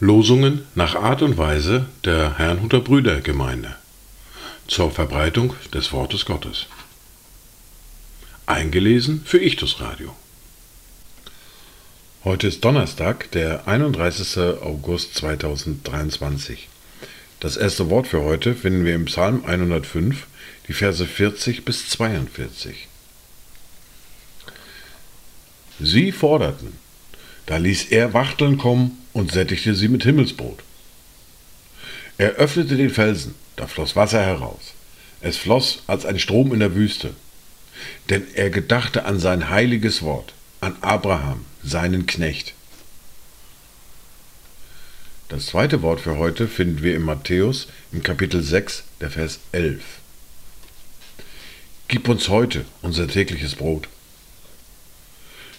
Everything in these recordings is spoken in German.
Losungen nach Art und Weise der Herrnhuter Brüdergemeinde zur Verbreitung des Wortes Gottes. Eingelesen für Ichtus Radio. Heute ist Donnerstag, der 31. August 2023. Das erste Wort für heute finden wir im Psalm 105, die Verse 40 bis 42. Sie forderten, da ließ er Wachteln kommen und sättigte sie mit Himmelsbrot. Er öffnete den Felsen, da floss Wasser heraus. Es floss als ein Strom in der Wüste. Denn er gedachte an sein heiliges Wort, an Abraham, seinen Knecht. Das zweite Wort für heute finden wir in Matthäus im Kapitel 6, der Vers 11. Gib uns heute unser tägliches Brot.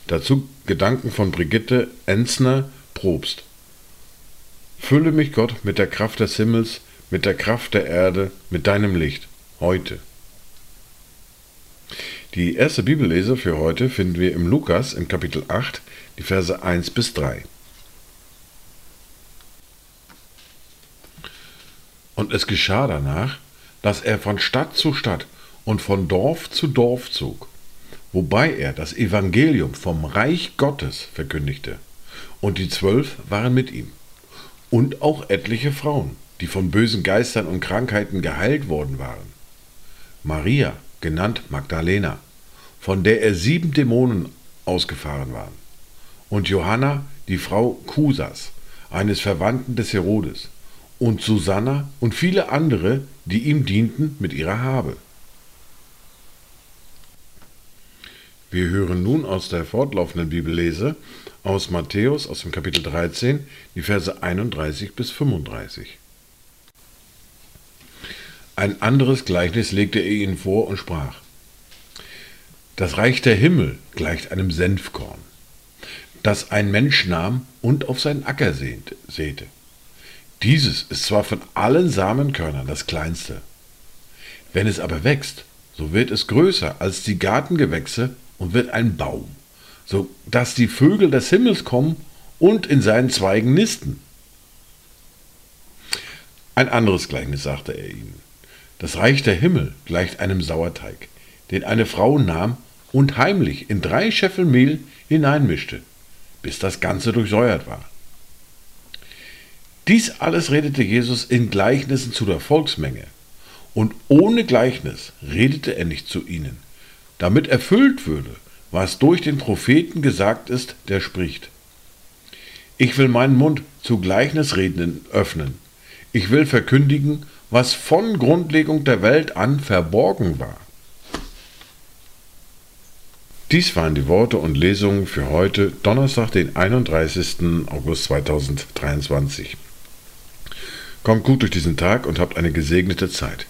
Dazu Gedanken von Brigitte Enzner Probst. Fülle mich Gott mit der Kraft des Himmels, mit der Kraft der Erde, mit deinem Licht, heute. Die erste Bibellese für heute finden wir im Lukas im Kapitel 8, die Verse 1 bis 3. Und es geschah danach, dass er von Stadt zu Stadt und von Dorf zu Dorf zog, wobei er das Evangelium vom Reich Gottes verkündigte. Und die Zwölf waren mit ihm und auch etliche Frauen, die von bösen Geistern und Krankheiten geheilt worden waren. Maria, genannt Magdalena, von der er sieben Dämonen ausgefahren waren, und Johanna, die Frau Kusas, eines Verwandten des Herodes, und Susanna und viele andere, die ihm dienten mit ihrer Habe. Wir hören nun aus der fortlaufenden Bibellese aus Matthäus aus dem Kapitel 13 die Verse 31 bis 35. Ein anderes Gleichnis legte er ihnen vor und sprach: Das Reich der Himmel gleicht einem Senfkorn, das ein Mensch nahm und auf seinen Acker säte. Dieses ist zwar von allen Samenkörnern das kleinste. Wenn es aber wächst, so wird es größer als die Gartengewächse und wird ein Baum so dass die Vögel des Himmels kommen und in seinen Zweigen nisten. Ein anderes Gleichnis sagte er ihnen. Das Reich der Himmel gleicht einem Sauerteig, den eine Frau nahm und heimlich in drei Scheffel Mehl hineinmischte, bis das Ganze durchsäuert war. Dies alles redete Jesus in Gleichnissen zu der Volksmenge, und ohne Gleichnis redete er nicht zu ihnen, damit erfüllt würde, was durch den Propheten gesagt ist, der spricht. Ich will meinen Mund zu Gleichnisredenden öffnen. Ich will verkündigen, was von Grundlegung der Welt an verborgen war. Dies waren die Worte und Lesungen für heute, Donnerstag, den 31. August 2023. Kommt gut durch diesen Tag und habt eine gesegnete Zeit.